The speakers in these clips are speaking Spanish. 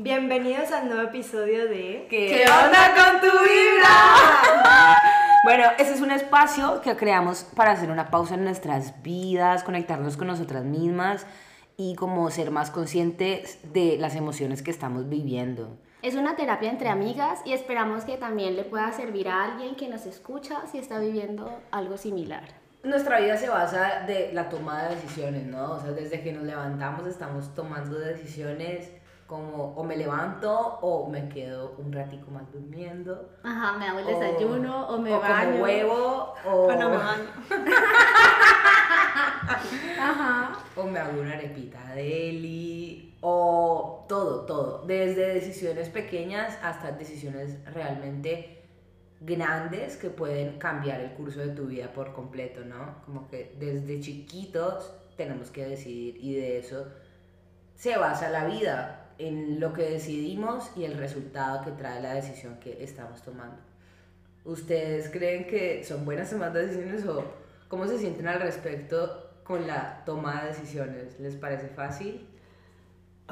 Bienvenidos al nuevo episodio de ¿Qué, onda con tu vibra? bueno, ese es un espacio que creamos para hacer una pausa en nuestras vidas, conectarnos con nosotras mismas y como ser más conscientes de las emociones que estamos viviendo. Es una terapia entre amigas y esperamos que también le pueda servir a alguien que nos escucha si está viviendo algo similar. Nuestra vida se basa de la toma de decisiones, ¿no? O sea, desde que nos levantamos estamos tomando decisiones como o me levanto o me quedo un ratico más durmiendo. Ajá, me hago el desayuno o, me o baño. Como huevo o... O no me baño. Ajá. O me hago una arepita de Eli, o todo, todo. Desde decisiones pequeñas hasta decisiones realmente grandes que pueden cambiar el curso de tu vida por completo, ¿no? Como que desde chiquitos tenemos que decidir y de eso se basa la vida, en lo que decidimos y el resultado que trae la decisión que estamos tomando. ¿Ustedes creen que son buenas tomando decisiones o cómo se sienten al respecto con la toma de decisiones? ¿Les parece fácil?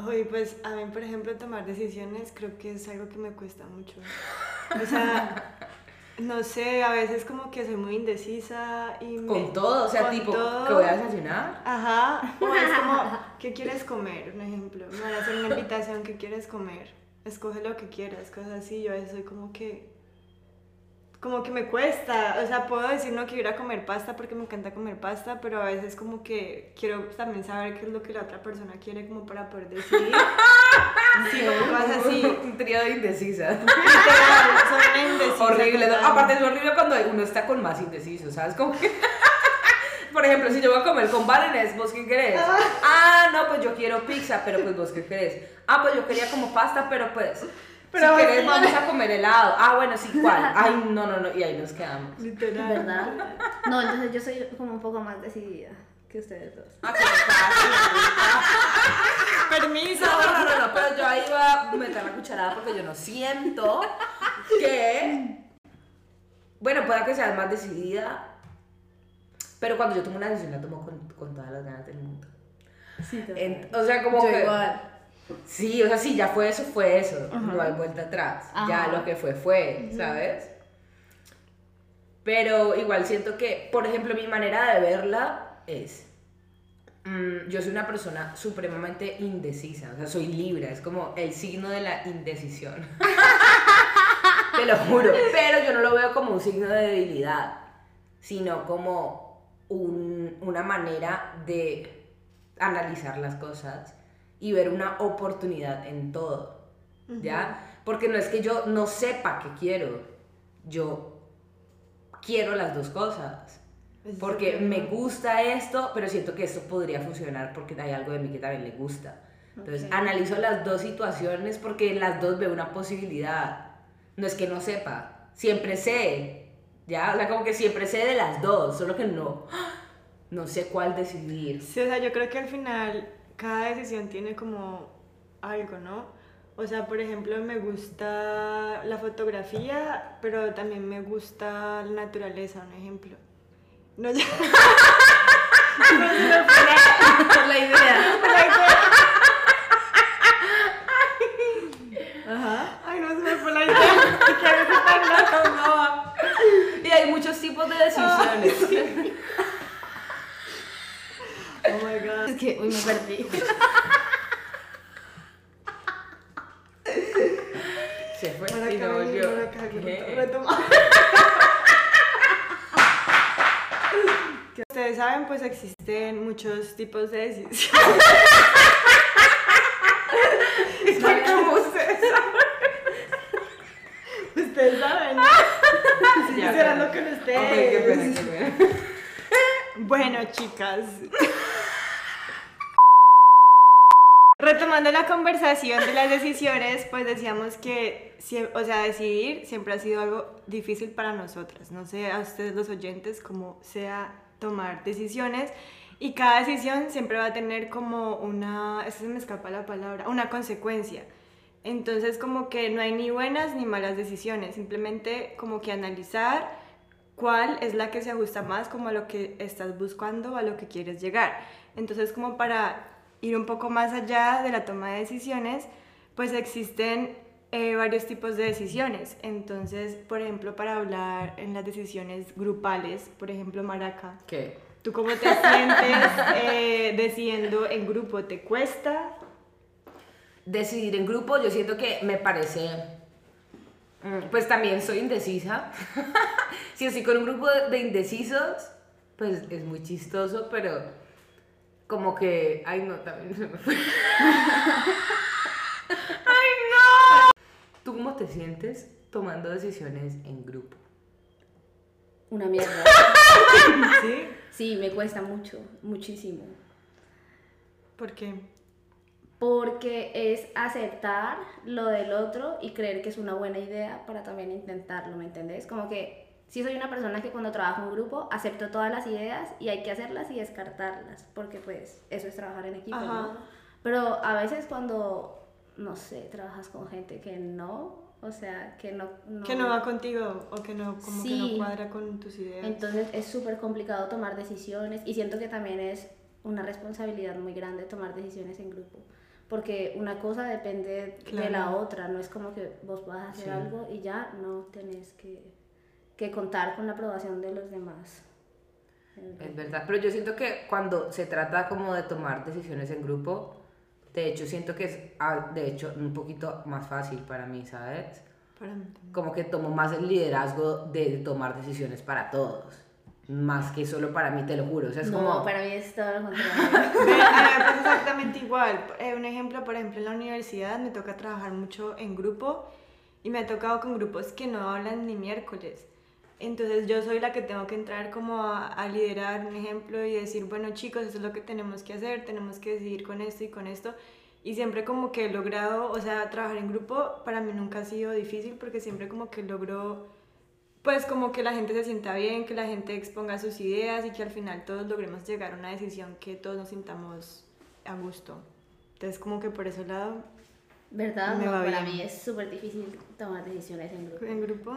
Oye, pues a mí, por ejemplo, tomar decisiones creo que es algo que me cuesta mucho. O sea, no sé, a veces como que soy muy indecisa y... me- Con todo, o sea, tipo, todo. que voy a desayunar. Ajá, o es como, ¿qué quieres comer? Un ejemplo, me van a hacer una invitación, ¿qué quieres comer? Escoge lo que quieras, cosas así, yo a veces soy como que... Como que me cuesta, o sea, puedo decir no quiero ir a comer pasta porque me encanta comer pasta, pero a veces como que quiero también saber qué es lo que la otra persona quiere como para poder decidir. Sí, como cosas así. Un trío de indecisas. Literal, soy una indecisa horrible. Aparte es horrible cuando uno está con más indeciso, ¿sabes? Como que... Por ejemplo, si yo voy a comer con Valenes, ¿vos qué querés? Ah, no, pues yo quiero pizza, pero pues vos qué querés. Ah, pues yo quería como pasta, pero pues... Pero si querés vamos a comer helado. Ah, bueno, sí, ¿cuál? Ay, no, no, no. Y ahí nos quedamos. Literal. ¿Verdad? No, entonces yo soy como un poco más decidida que ustedes dos. Ah. Permiso. No, no, no, no, pero yo ahí voy a meter la cucharada porque yo no siento que. Bueno, pueda que seas más decidida, pero cuando yo tomo una decisión la tomo con, con todas las ganas del mundo. Sí, En- o sea, como Yo que. igual. Sí, o sea, sí, ya fue eso, fue eso. No Ajá. hay vuelta atrás. Ajá. Ya lo que fue, fue, ¿sabes? Pero igual siento que, por ejemplo, mi manera de verla es. mm, yo soy una persona supremamente indecisa, o sea, soy libra, es como el signo de la indecisión. Te lo juro. Pero yo no lo veo como un signo de debilidad, sino como un- una manera de analizar las cosas y ver una oportunidad en todo, ¿ya? Porque no es que yo no sepa qué quiero, yo quiero las dos cosas. Porque me gusta esto, pero siento que esto podría funcionar porque hay algo de mí que también le gusta. Entonces analizo las dos situaciones porque en las dos veo una posibilidad. No es que no sepa, siempre sé, ¿ya? O sea, como que siempre sé de las dos, solo que no, no sé cuál decidir. Sí, o sea, yo creo que al final cada decisión tiene como algo, ¿no? O sea, por ejemplo, me gusta la fotografía, pero también me gusta la naturaleza, un ejemplo. No, ya. No se me fue la- la idea. la idea. Ajá. Ay, no se me fue la idea. Que a veces tan loco, no. Y hay muchos tipos de decisiones. My Es que, uy, me perdí. Se fue Para y no acá, volvió. para acá, ¿Qué? retoma. Que Ustedes saben, pues existen muchos tipos de decisiones. ¿Cómo ustedes Ustedes saben. Si Ya, ya. lo Ok, ustedes. qué pena, qué pena. Bueno, chicas. Retomando la conversación de las decisiones, pues decíamos que, o sea, decidir siempre ha sido algo difícil para nosotras. No sé a ustedes los oyentes cómo sea tomar decisiones y cada decisión siempre va a tener como una, esa se me escapa la palabra, una consecuencia. Entonces como que no hay ni buenas ni malas decisiones, simplemente como que analizar cuál es la que se ajusta más como a lo que estás buscando, a lo que quieres llegar. Entonces como para ir un poco más allá de la toma de decisiones, pues existen eh, varios tipos de decisiones. Entonces, por ejemplo, para hablar en las decisiones grupales, por ejemplo, Maraca, ¿Qué? ¿tú cómo te sientes eh, decidiendo en grupo? ¿Te cuesta? Decidir en grupo, yo siento que me parece. mm, Pues también soy indecisa. si estoy con un grupo de indecisos, pues es muy chistoso, pero como que. Ay, no, también se me fue. ¡Ay, no! ¿Tú cómo te sientes tomando decisiones en grupo? Una mierda. ¿Sí? Sí, me cuesta mucho, muchísimo. ¿Por qué? Porque es aceptar lo del otro y creer que es una buena idea para también intentarlo, ¿me entendés? Como que sí soy una persona que cuando trabajo en grupo acepto todas las ideas y hay que hacerlas y descartarlas, porque pues eso es trabajar en equipo, Ajá. ¿no? Pero a veces cuando, no sé, trabajas con gente que no, o sea, que no... Que no va contigo o que no, como que no cuadra con tus ideas. Entonces es súper complicado tomar decisiones y siento que también es una responsabilidad muy grande tomar decisiones en grupo. Porque una cosa depende de la otra, no es como que vos vas a hacer Sí. algo y ya no tenés que, que contar con la aprobación de los demás. Es verdad, pero yo siento que cuando se trata como de tomar decisiones en grupo, de hecho siento que es, ah, de hecho, un poquito más fácil para mí, ¿sabes? Para mí. Como que tomo más el liderazgo de tomar decisiones para todos, más que solo para mí, te lo juro. O sea, es no, como... para mí es todo lo contrario. Ve, a mí me pasa exactamente igual. Eh, un ejemplo, por ejemplo, en la universidad me toca trabajar mucho en grupo y me ha tocado con grupos que no hablan ni miércoles. Entonces yo soy la que tengo que entrar como a, a liderar un ejemplo y decir, bueno chicos, esto es lo que tenemos que hacer, tenemos que decidir con esto y con esto. Y siempre como que he logrado, o sea, trabajar en grupo para mí nunca ha sido difícil porque siempre como que logro, pues como que la gente se sienta bien, que la gente exponga sus ideas y que al final todos logremos llegar a una decisión que todos nos sintamos a gusto. Entonces como que por ese lado, ¿Verdad? Me No, va para bien. mí es súper difícil tomar decisiones en grupo. en grupo,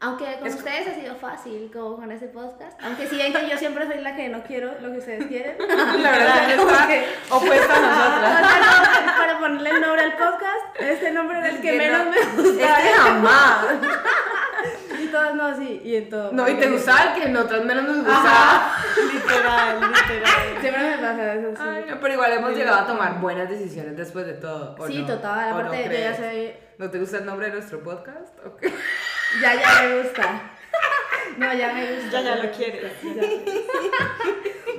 Aunque con Es- ustedes ha sido fácil, como con este podcast. Aunque sí ven que yo siempre soy la que no quiero lo que ustedes quieren. La verdad, que- opuesta a nosotras. O sea, no, para ponerle el nombre al podcast, este nombre era el que menos me gustaba. Este jamás. Y todas no así, y en todo. No, y te gustaba el que nosotros menos nos gustaba. literal, literal. Siempre me pasa eso, sí. Ay, no, pero igual hemos llegado a tomar buenas decisiones después de todo. ¿o Sí, no? total. ¿O no Aparte, yo ya soy. ¿No te gusta el nombre de nuestro podcast? ¿O qué? Ya, ya me gusta. No, ya me gusta. Ya, ya me lo quieres. ya.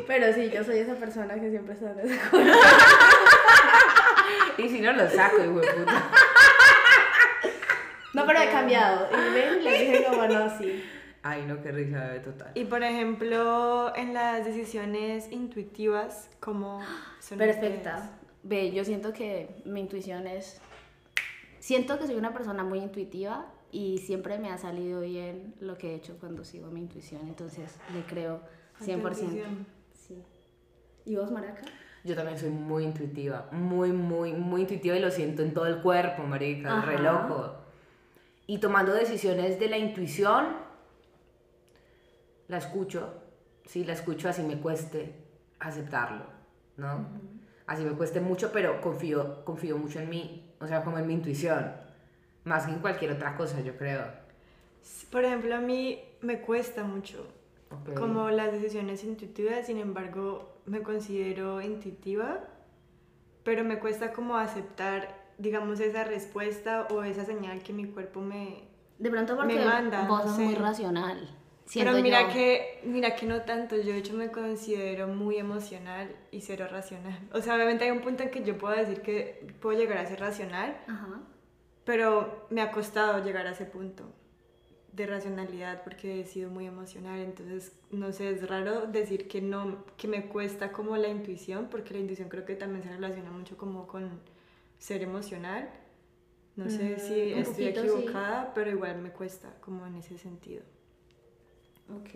Pero sí, yo soy esa persona que siempre está en desacuerdo. Y si no lo saco, hijo de puta. No, pero he cambiado. Y ven, le dije como no, sí. Ay, no, qué risa, bebé, total. Y por ejemplo, en las decisiones intuitivas, como son Perfecta. ustedes? Ve, yo siento que mi intuición es... Siento que soy una persona muy intuitiva y siempre me ha salido bien lo que he hecho cuando sigo mi intuición. Entonces, le creo A tu 100%. intuición. Sí. ¿Y vos, Maraca? Yo también soy muy intuitiva, muy, muy, muy intuitiva y lo siento en todo el cuerpo, marica, re loco. Y tomando decisiones de la intuición, la escucho, sí, la escucho así me cueste aceptarlo, ¿no? Así me cueste mucho, pero confío, confío mucho en mí, o sea, como en mi intuición, más que en cualquier otra cosa, yo creo. Por ejemplo, a mí me cuesta mucho Ok. como las decisiones intuitivas, sin embargo, me considero intuitiva, pero me cuesta como aceptar, digamos, esa respuesta o esa señal que mi cuerpo me... De pronto porque Me manda, vos no sos sé. muy racional. Siento pero mira yo. que, mira que no tanto, yo de hecho me considero muy emocional y cero racional. O sea, obviamente hay un punto en que yo puedo decir que puedo llegar a ser racional, Ajá. Pero me ha costado llegar a ese punto de racionalidad porque he sido muy emocional, entonces no sé, es raro decir que no, que me cuesta como la intuición, porque la intuición creo que también se relaciona mucho como con ser emocional. No sé Mm, si estoy poquito, sí. equivocada, pero igual me cuesta como en ese sentido. Ok.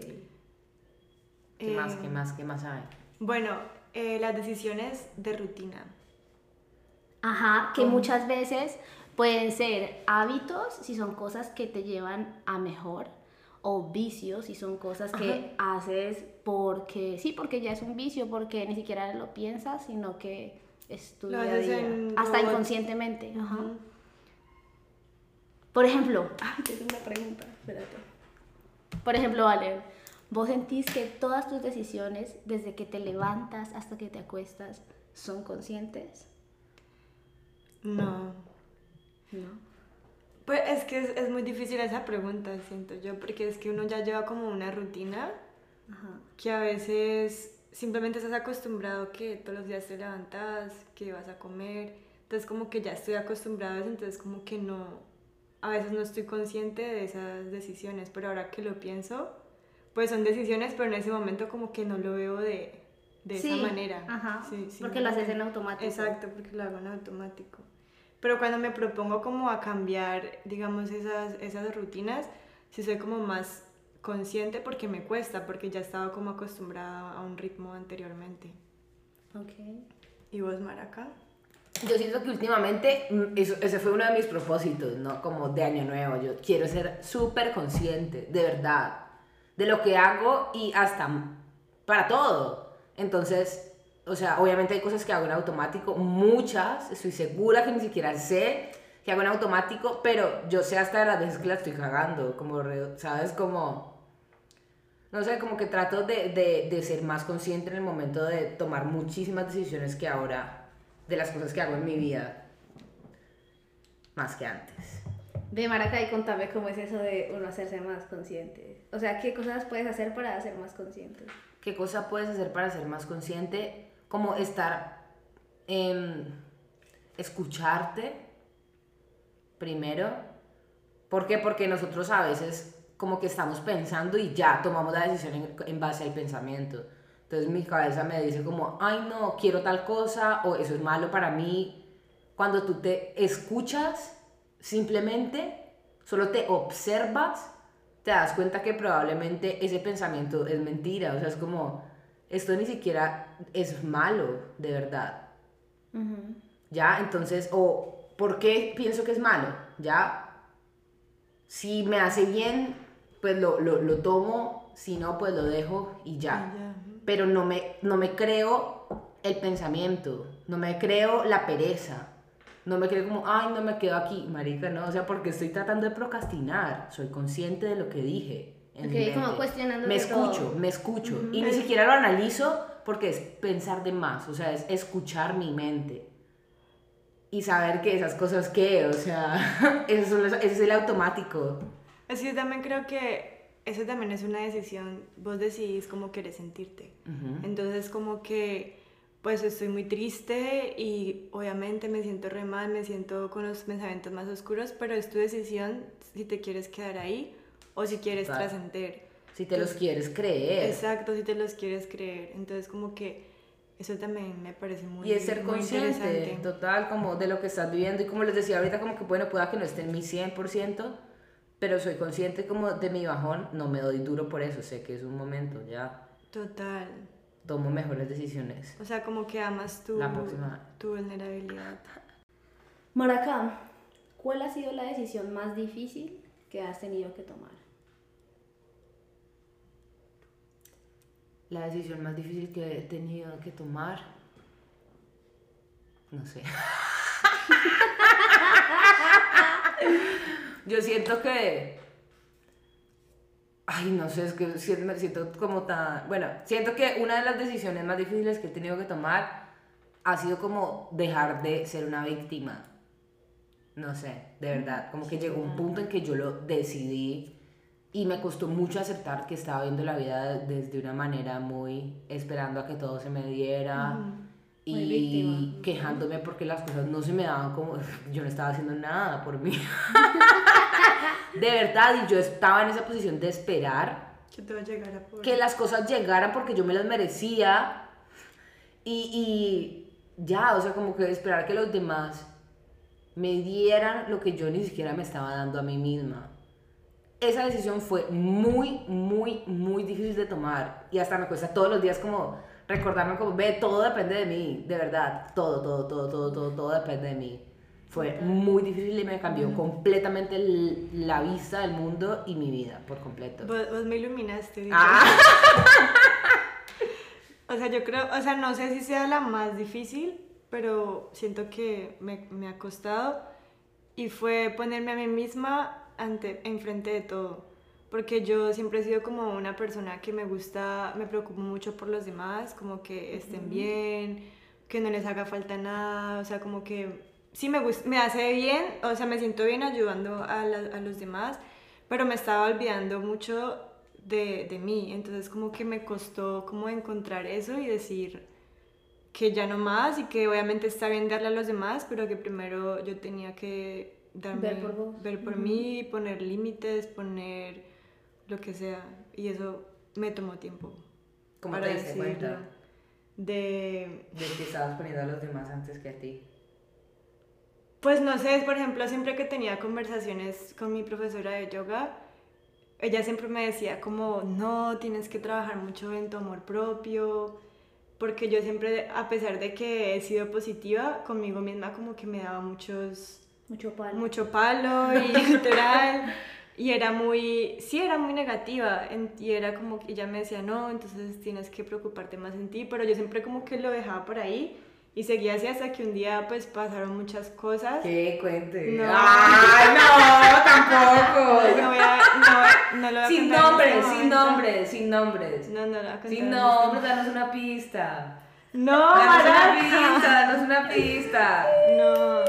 ¿Qué más, Eh, qué más, qué más hay? Bueno, eh, las decisiones de rutina. Ajá, que ¿Cómo? muchas veces pueden ser hábitos si son cosas que te llevan a mejor o vicios si son cosas que haces porque sí, porque ya es un vicio, porque ni siquiera lo piensas, sino que es tu día a día. en Hasta inconscientemente. Ajá. Por ejemplo, tengo una pregunta, espérate. Por ejemplo, Vale, ¿vos sentís que todas tus decisiones, desde que te levantas hasta que te acuestas, son conscientes? No. No. Pues es que es, es muy difícil esa pregunta, siento yo, porque es que uno ya lleva como una rutina Ajá. que a veces simplemente estás acostumbrado que todos los días te levantas, que vas a comer, entonces como que ya estoy acostumbrado a eso, entonces como que no, a veces no estoy consciente de esas decisiones, pero ahora que lo pienso, pues son decisiones, pero en ese momento como que no lo veo de, de Sí, esa manera. ajá, Sí, sí, porque lo haces en automático. Exacto, porque lo hago en automático. Pero cuando me propongo como a cambiar, digamos, esas, esas rutinas, sí soy como más consciente porque me cuesta, porque ya estaba como acostumbrada a un ritmo anteriormente. Ok. ¿Y vos, Maraca? Yo siento que últimamente mm, eso, ese fue uno de mis propósitos, ¿no? Como de año nuevo. Yo quiero ser súper consciente, de verdad, de lo que hago y hasta para todo. Entonces, o sea, obviamente hay cosas que hago en automático, muchas, estoy segura que ni siquiera sé que hago en automático, pero yo sé hasta de las veces que la estoy cagando, como, ¿sabes? Como, no sé, como que trato de, de, de ser más consciente en el momento de tomar muchísimas decisiones que ahora, de las cosas que hago en mi vida, más que antes. De Maracay, contame cómo es eso de uno hacerse más consciente. O sea, ¿qué cosas puedes hacer para ser más consciente? ¿Qué cosa puedes hacer para ser más consciente? Como estar, em, escucharte primero. ¿Por qué? Porque nosotros a veces como que estamos pensando y ya tomamos la decisión en, en base al pensamiento. Entonces mi cabeza me dice como, ay no, quiero tal cosa o eso es malo para mí. Cuando tú te escuchas, simplemente, solo te observas, te das cuenta que probablemente ese pensamiento es mentira. O sea, es como, esto ni siquiera es malo, de verdad. ¿Ya? Entonces, o ¿por qué pienso que es malo? ¿Ya? Si me hace bien, pues lo, lo, lo tomo, si no, pues lo dejo y ya. Pero no me, no me creo el pensamiento, no me creo la pereza, no me creo como, ay, no me quedo aquí, marica, no, o sea, porque estoy tratando de procrastinar, soy consciente de lo que dije. En mi Ok, como mente. cuestionándose Me todo. escucho, me escucho, y ni siquiera lo analizo porque es pensar de más, o sea, es escuchar mi mente y saber que esas cosas que, o sea, eso, son los- ese es el automático. Es que yo también creo que eso también es una decisión, vos decidís cómo querés sentirte. Ujú. Entonces como que pues estoy muy triste y obviamente me siento re mal, me siento con los pensamientos más oscuros, pero es tu decisión si te quieres quedar ahí o si quieres trascender. Si te los quieres creer. Exacto, si te los quieres creer. Entonces como que eso también me parece muy Y es ser consciente, interesante. total, como de lo que estás viviendo. Y como les decía ahorita, como que bueno, pueda que no esté en mi 100%, pero soy consciente como de mi bajón, no me doy duro por eso, sé que es un momento, ya Total. tomo mejores decisiones. O sea, como que amas tu, La próxima. tu vulnerabilidad. Maracá, ¿cuál ha sido la decisión más difícil que has tenido que tomar? La decisión más difícil que he tenido que tomar, no sé. Yo siento que, ay, no sé, es que si- me siento como tan, bueno, siento que una de las decisiones más difíciles que he tenido que tomar ha sido como dejar de ser una víctima. No sé, de verdad, como que llegó un punto en que yo lo decidí y me costó mucho aceptar que estaba viendo la vida desde una manera muy esperando a que todo se me diera y quejándome porque las cosas no se me daban como yo no estaba haciendo nada por mí. de verdad, y yo estaba en esa posición de esperar Que te va a llegar a que las cosas llegaran porque yo me las merecía y, y ya, o sea, como que esperar que los demás me dieran lo que yo ni siquiera me estaba dando a mí misma. Esa decisión fue muy, muy, muy difícil de tomar y hasta me cuesta todos los días como recordarme como, ve, todo depende de mí, de verdad, todo, todo, todo, todo, todo, todo depende de mí. Fue muy difícil y me cambió completamente el- la vista del mundo y mi vida por completo. Vos, vos me iluminaste. Ah. O sea, yo creo, o sea, no sé si sea la más difícil, pero siento que me, me ha costado y fue ponerme a mí misma ante, enfrente de todo. Porque yo siempre he sido como una persona que me gusta, me preocupo mucho por los demás, como que estén bien, que no les haga falta nada, o sea, como que sí me, gusta, me hace bien, o sea, me siento bien ayudando a, la- a los demás, pero me estaba olvidando mucho de, de mí, entonces como que me costó como encontrar eso y decir que ya no más y que obviamente está bien darle a los demás, pero que primero yo tenía que darme, Ver por vos. ver por mí, poner límites, poner lo que sea, y eso me tomó tiempo. ¿Cómo para te diste cuenta De de que estabas poniendo a los demás antes que a ti? Pues no sé, por ejemplo, siempre que tenía conversaciones con mi profesora de yoga, ella siempre me decía como, no, tienes que trabajar mucho en tu amor propio, porque yo siempre, a pesar de que he sido positiva, conmigo misma como que me daba muchos, Mucho palo. mucho palo y literal, y era muy, sí, era muy negativa, en- y era como que ella me decía, no, entonces tienes que preocuparte más en ti, pero yo siempre como que lo dejaba por ahí. Y seguía así hasta que un día pues pasaron muchas cosas. ¿Qué? Cuente. No. ¡Ay, no! ¡Tampoco! No, voy a, no, no lo voy a Sin contar en nombres, este sin nombres, sin nombres. No, no lo voy a contar. Sin en nombres, este danos una pista. No, Danos una pista, danos una pista. No.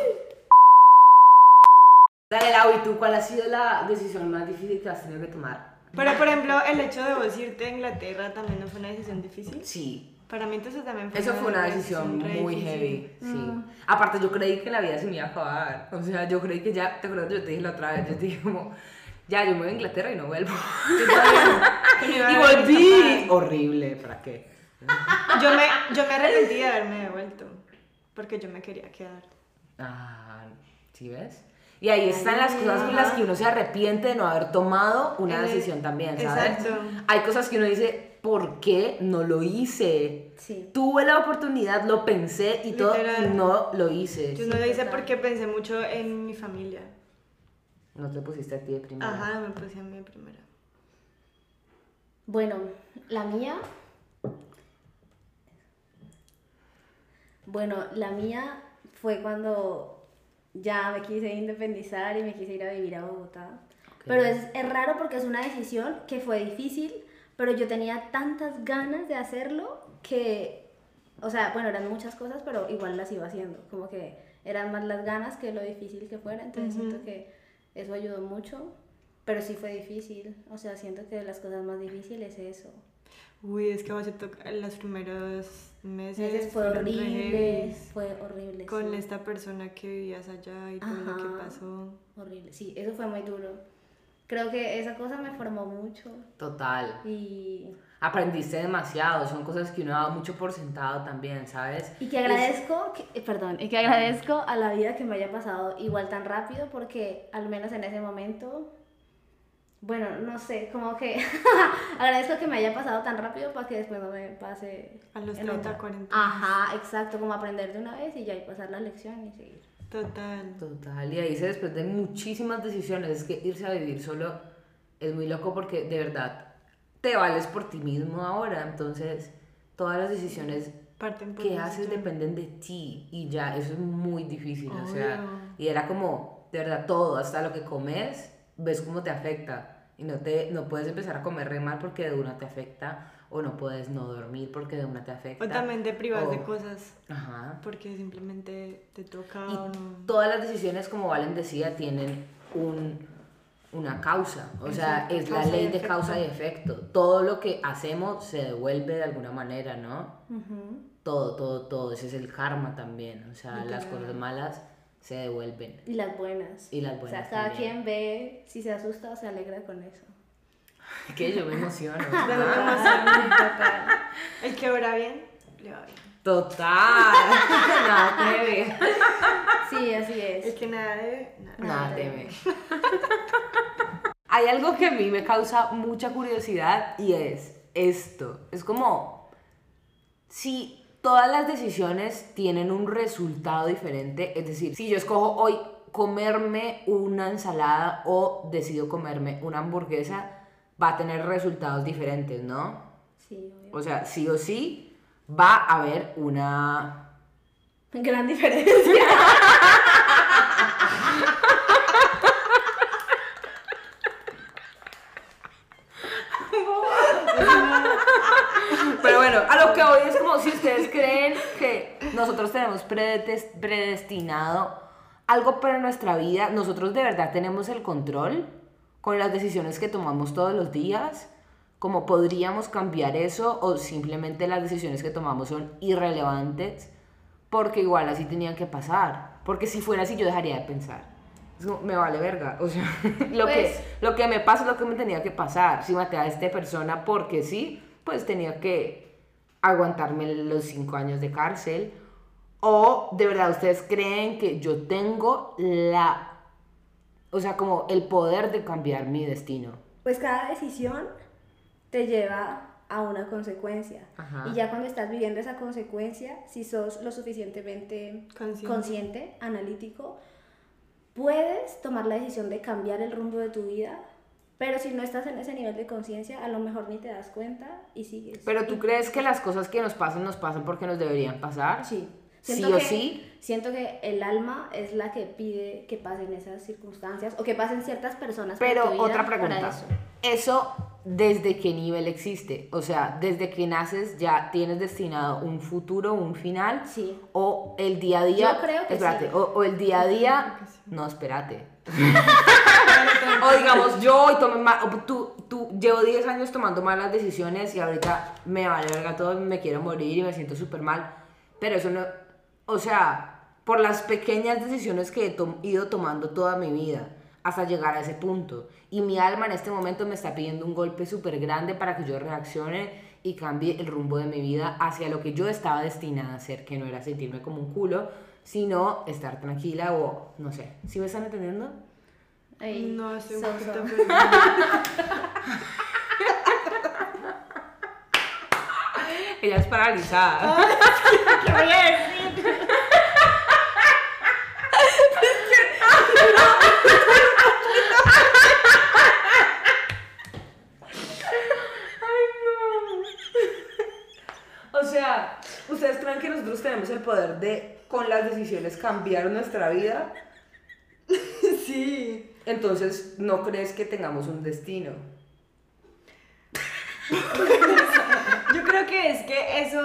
Dale, Lau, ¿y tú cuál ha sido la decisión más difícil que has tenido que tomar? Pero por ejemplo, el hecho de vos irte a Inglaterra también no fue una decisión difícil. Sí, Para mí entonces también fue eso fue una decisión re muy difícil. heavy, sí. Mm. Aparte, yo creí que la vida se me iba a acabar. O sea, yo creí que ya, ¿te acuerdas? Yo te dije la otra vez, yo te dije como, ya, yo me voy a Inglaterra y no vuelvo. Y volví. Horrible, ¿para qué? Yo me, yo me arrepentí de haberme devuelto. Porque yo me quería quedar. Ah, ¿sí ves? Y ahí están las cosas con las que uno se arrepiente de no haber tomado una decisión también, ¿sabes? exacto. Hay cosas que uno dice, ¿por qué no lo hice? Sí. Tuve la oportunidad, lo pensé y todo, y no lo hice. Yo no lo hice porque pensé mucho en mi familia. No te pusiste a ti de primera. Ajá, me puse a mí primero. Bueno, la mía. Bueno, la mía fue cuando ya me quise independizar y me quise ir a vivir a Bogotá. Pero es, es raro porque es una decisión que fue difícil, pero yo tenía tantas ganas de hacerlo que, o sea, bueno, eran muchas cosas, pero igual las iba haciendo. Como que eran más las ganas que lo difícil que fuera, entonces Ujú. siento que eso ayudó mucho. Pero sí fue difícil, o sea, siento que de las cosas más difíciles es eso. Uy, es que a vos te toca los primeros meses. Meses fue horrible, fue horrible. Con sí. esta persona que vivías allá y todo lo que Ajá. pasó. Horrible, sí, eso fue muy duro. Creo que esa cosa me formó mucho Total. y, Aprendiste demasiado, son cosas que uno da mucho por sentado también, ¿sabes? y que agradezco, que, eh, perdón, y que agradezco a la vida que me haya pasado igual tan rápido porque al menos en ese momento, bueno, no sé, como que agradezco que me haya pasado tan rápido para que después no me pase A los en 30, otra. 40. Ajá, exacto, como aprender de una vez y ya y pasar la lección y seguir. Total. Total, y ahí se desprenden muchísimas decisiones. Es que irse a vivir solo es muy loco porque de verdad te vales por ti mismo ahora. Entonces, todas las decisiones Parten por que haces dependen de ti y ya, eso es muy difícil. O sea, Obvio. y era como, de verdad, todo, hasta lo que comes, ves cómo te afecta. Y no, te, no puedes empezar a comer re mal porque de una te afecta, o no puedes no dormir porque de una te afecta. O también te privas de cosas Ajá. porque simplemente te toca Y o no. todas las decisiones, como Valen decía, tienen un, una causa. O sea, es la ley de causa y efecto. Todo lo que hacemos se devuelve de alguna manera, ¿no? Todo, todo, todo. Ese es el karma también. O sea, las cosas malas se devuelven. Y las buenas. Y las O buenas sea, cada también. quien ve si se asusta o se alegra con eso. Que yo me emociono. De lo que emocionante, total. El que obra bien, le va bien. Total. Nada teme. Sí, así El es. que nada debe, nada. Nada teme. Hay algo que a mí me causa mucha curiosidad y es esto. Es como si todas las decisiones tienen un resultado diferente, es decir, si yo escojo hoy comerme una ensalada o decido comerme una hamburguesa, va a tener resultados diferentes, ¿no? Sí. O sea, sí o sí va a haber una Gran diferencia. Pero bueno, a lo que voy es como si ustedes creen que nosotros tenemos predes- predestinado algo para nuestra vida, nosotros de verdad tenemos el control con las decisiones que tomamos todos los días, como podríamos cambiar eso o simplemente las decisiones que tomamos son irrelevantes porque igual así tenían que pasar, porque si fuera así yo dejaría de pensar. Me vale verga, o sea, lo, Pues- que, lo que me pasa es lo que me tenía que pasar. Si maté a esta persona porque sí, pues tenía que aguantarme los cinco años de cárcel. O de verdad ustedes creen que yo tengo la, o sea, como el poder de cambiar mi destino. Pues cada decisión te lleva a una consecuencia. Ajá. Y ya cuando estás viviendo esa consecuencia, si sos lo suficientemente Consciente. consciente, analítico, puedes tomar la decisión de cambiar el rumbo de tu vida. Pero si no estás en ese nivel de conciencia, a lo mejor ni te das cuenta y sigues. Pero tú crees que las cosas que nos pasan nos pasan porque nos deberían pasar? Sí. Sí Siento o que- sí. Siento que el alma es la que pide que pasen esas circunstancias o que pasen ciertas personas. por Pero tu vida otra para pregunta. eso. Eso. desde qué nivel existe? O sea, desde que naces ya tienes destinado un futuro, un final. Sí. O el día a día. Yo creo que espérate, sí. o, o el día a día. sí. No, espérate. o digamos, yo hoy tomé ma- o tú, tú llevo 10 años tomando malas decisiones y ahorita me vale verga todo, me quiero morir y me siento súper mal. Pero eso no, o sea, por las pequeñas decisiones que he tom- ido tomando toda mi vida hasta llegar a ese punto. Y mi alma en este momento me está pidiendo un golpe súper grande para que yo reaccione y cambie el rumbo de mi vida hacia lo que yo estaba destinada a hacer, que no era sentirme como un culo, sino estar tranquila o no sé. ¿Sí me están entendiendo? Ey, No, poquito so. perdida. Ella es paralizada. ¿Qué voy a decir? O sea, ¿ustedes creen que nosotros tenemos el poder de, con las decisiones, cambiar nuestra vida? Sí. Entonces, ¿no crees que tengamos un destino? Yo creo que es que eso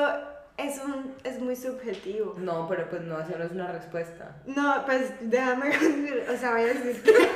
es, un, es muy subjetivo. No, pero pues no, esa no es una respuesta. No, pues déjame, o sea, voy a decir que...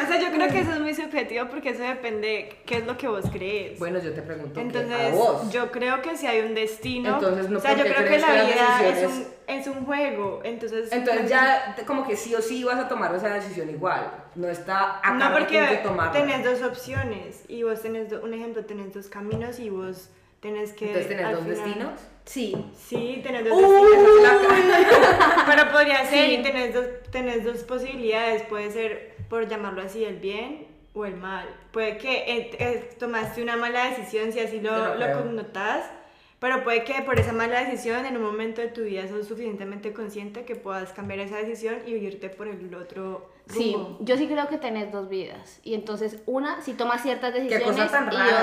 O sea, yo creo que eso es muy subjetivo porque eso depende qué es lo que vos crees. Bueno, yo te pregunto ¿qué? a Entonces, vos. yo creo que si hay un destino, Entonces, ¿no o sea, yo creo que la vida es un, es un juego, entonces... Entonces ya como que sí o sí vas a tomar esa decisión igual. No está a No, porque tomarla. tenés dos opciones y vos tenés, do- un ejemplo, tenés dos caminos y vos tenés que... Entonces tenés dos final- destinos. Sí. Sí, tenés dos Uy, destinos. Pero podría ser Sí. y tenés dos, tenés dos posibilidades. Puede ser, por llamarlo así, el bien o el mal. Puede que eh, eh, tomaste una mala decisión si así lo, no lo connotas. Pero puede que por esa mala decisión en un momento de tu vida sos suficientemente consciente que puedas cambiar esa decisión y irte por el otro Sí, rumbo. yo sí creo que tenés dos vidas. Y entonces, una si tomas ciertas decisiones y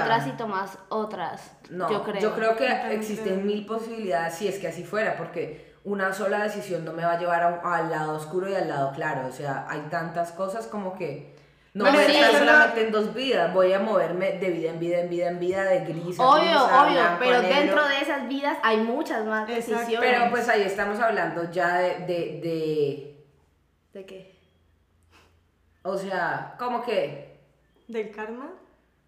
otra si tomas otras. No, yo creo. que Yo también existen creo. mil posibilidades si es que así fuera, porque una sola decisión no me va a llevar a al lado oscuro y al lado claro. O sea, hay tantas cosas como que no voy a estar solamente en dos vidas, voy a moverme de vida en vida en vida en vida, de gris Obvio, gris, a obvio, blanco, pero negro. dentro de esas vidas hay muchas más Exacto. decisiones. Pero pues ahí estamos hablando ya de, de, de ¿De qué? o sea, como que ¿Del karma?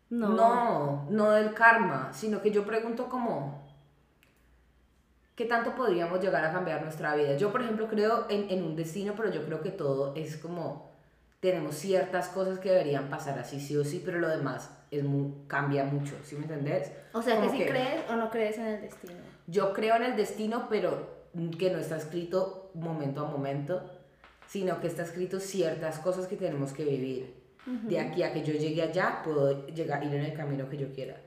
No. No, no del karma, sino que yo pregunto como, ¿qué tanto podríamos llegar a cambiar nuestra vida? Yo, por ejemplo, creo en, en un destino, pero yo creo que todo es como, tenemos ciertas cosas que deberían pasar así sí o sí, pero lo demás es mu- cambia mucho, ¿sí me entendés? O sea, que Como si crees o no crees en el destino. Yo creo en el destino, pero que no está escrito momento a momento, sino que está escrito ciertas cosas que tenemos que vivir. De aquí a que yo llegue allá, puedo llegar, ir en el camino que yo quiera.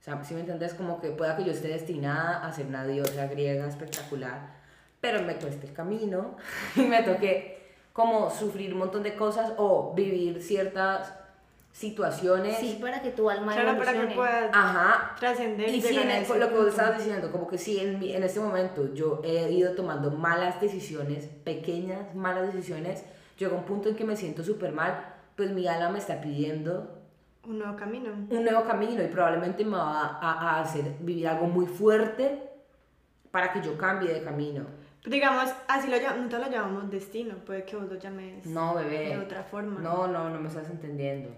O sea, si me entendés, como que pueda que yo esté destinada a ser una diosa griega espectacular, pero me cueste el camino y me toque como sufrir un montón de cosas o vivir ciertas situaciones. Sí, para que tu alma Claro, para que evolucione. puedas Ajá. trascender Y si llegar en a el- lo que vos estabas diciendo, como que si en, en este momento yo he ido tomando malas decisiones, pequeñas malas decisiones, llega un punto en que me siento súper mal, pues mi alma me está pidiendo Un nuevo camino. un nuevo camino y probablemente me va a, a hacer vivir algo muy fuerte para que yo cambie de camino. Digamos, así lo llamamos, nosotros lo llamamos destino, puede que vos lo llames No, bebé. de otra forma. No, no, no me estás entendiendo.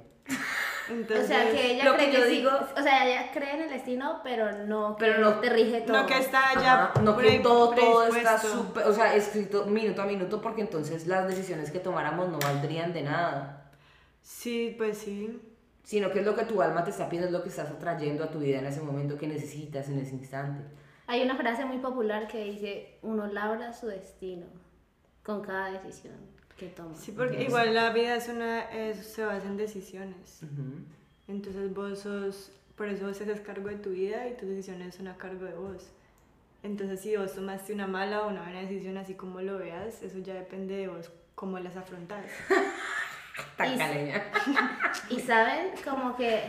Entonces, O sea, que ella lo cree que yo sí- digo- o sea, ella cree en el destino, pero no que Pero no- te rige todo. no que está ya Ajá, no que todo, todo está súper, o sea, escrito minuto a minuto porque entonces las decisiones que tomáramos no valdrían de nada. Sí, pues sí. Sino que es lo que tu alma te está pidiendo, es lo que estás atrayendo a tu vida en ese momento que necesitas, en ese instante. Hay una frase muy popular que dice, uno labra su destino con cada decisión que toma. Sí, porque Entonces- igual la vida es una, es- se basa en decisiones. Ujú. Entonces vos sos, por eso vos haces cargo de tu vida y tus decisiones son a cargo de vos. Entonces si vos tomaste una mala o una buena decisión, así como lo veas, eso ya depende de vos, cómo las afrontas. Tan Y-. Y saben, como que,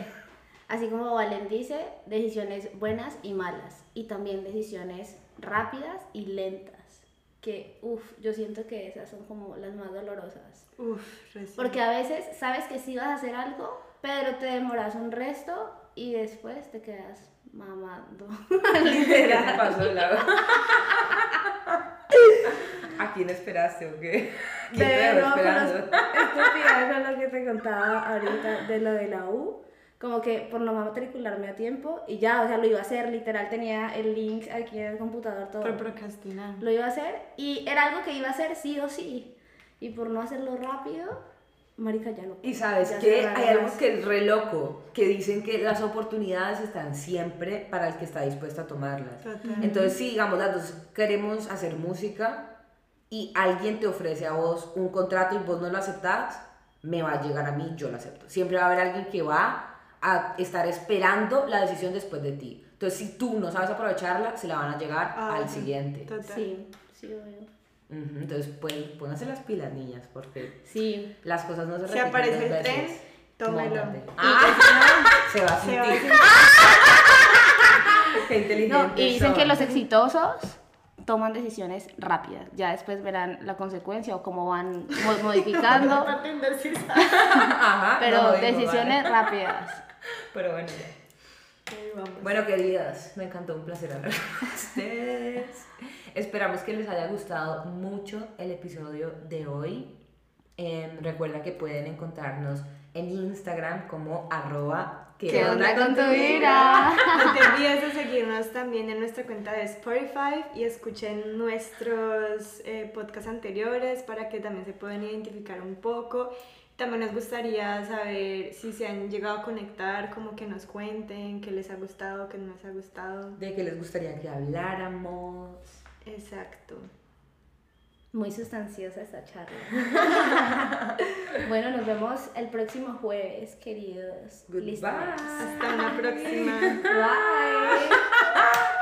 así como Valen dice, decisiones buenas y malas. Y también decisiones rápidas y lentas. Que, uff, yo siento que esas son como las más dolorosas. Uf, recién. Porque a veces sabes que sí vas a hacer algo, pero te demoras un resto y después te quedas mamando. ¿Qué te pasó? ¿A quién esperaste o qué? ¿Quién te Pero los- esperando? estúpida con lo que te contaba ahorita de lo de la U. Como que por no matricularme a tiempo y ya, o sea, lo iba a hacer, literal tenía el link aquí en el computador todo. Por procrastinar. Lo iba a hacer y era algo que iba a hacer sí o sí. Y por no hacerlo rápido, marica ya no. Y sabes que hay algo que es re loco, que dicen que las oportunidades están siempre para el que está dispuesto a tomarlas. Total. Entonces, si digamos las dos queremos hacer música y alguien te ofrece a vos un contrato y vos no lo aceptás, me va a llegar a mí, yo lo acepto. Siempre va a haber alguien que va a estar esperando la decisión después de ti. Entonces, si tú no sabes aprovecharla, se la van a llegar Ah, al sí. siguiente. Total. Sí, sí, obvio. Ujú, Entonces, pues, pónganse las pilas, niñas, porque Sí. las cosas no se Si repiten aparece dos el tren, tómelo. Móntate. Y Ah, se va a se va a sentir. sentir- Qué inteligente. No, y dicen que son. los exitosos toman decisiones rápidas. Ya después verán la consecuencia o cómo van mo- modificando. Ajá, pero no, digo, decisiones vale. rápidas. Pero bueno, ya. Ahí vamos. Bueno, queridas, me encantó un placer hablar con ustedes. Esperamos que les haya gustado mucho el episodio de hoy. Em, recuerda que pueden encontrarnos en Instagram como arroba ¿Qué onda con tu vida? No te olvides de seguirnos también en nuestra cuenta de Spotify y escuchen nuestros eh, podcasts anteriores para que también se puedan identificar un poco. También nos gustaría saber si se han llegado a conectar, como que nos cuenten qué les ha gustado, qué no les ha gustado. De que les gustaría que habláramos. Exacto. Muy sustanciosa esta charla. bueno, nos vemos el próximo jueves, queridos. Goodbye. Hasta una próxima. Bye.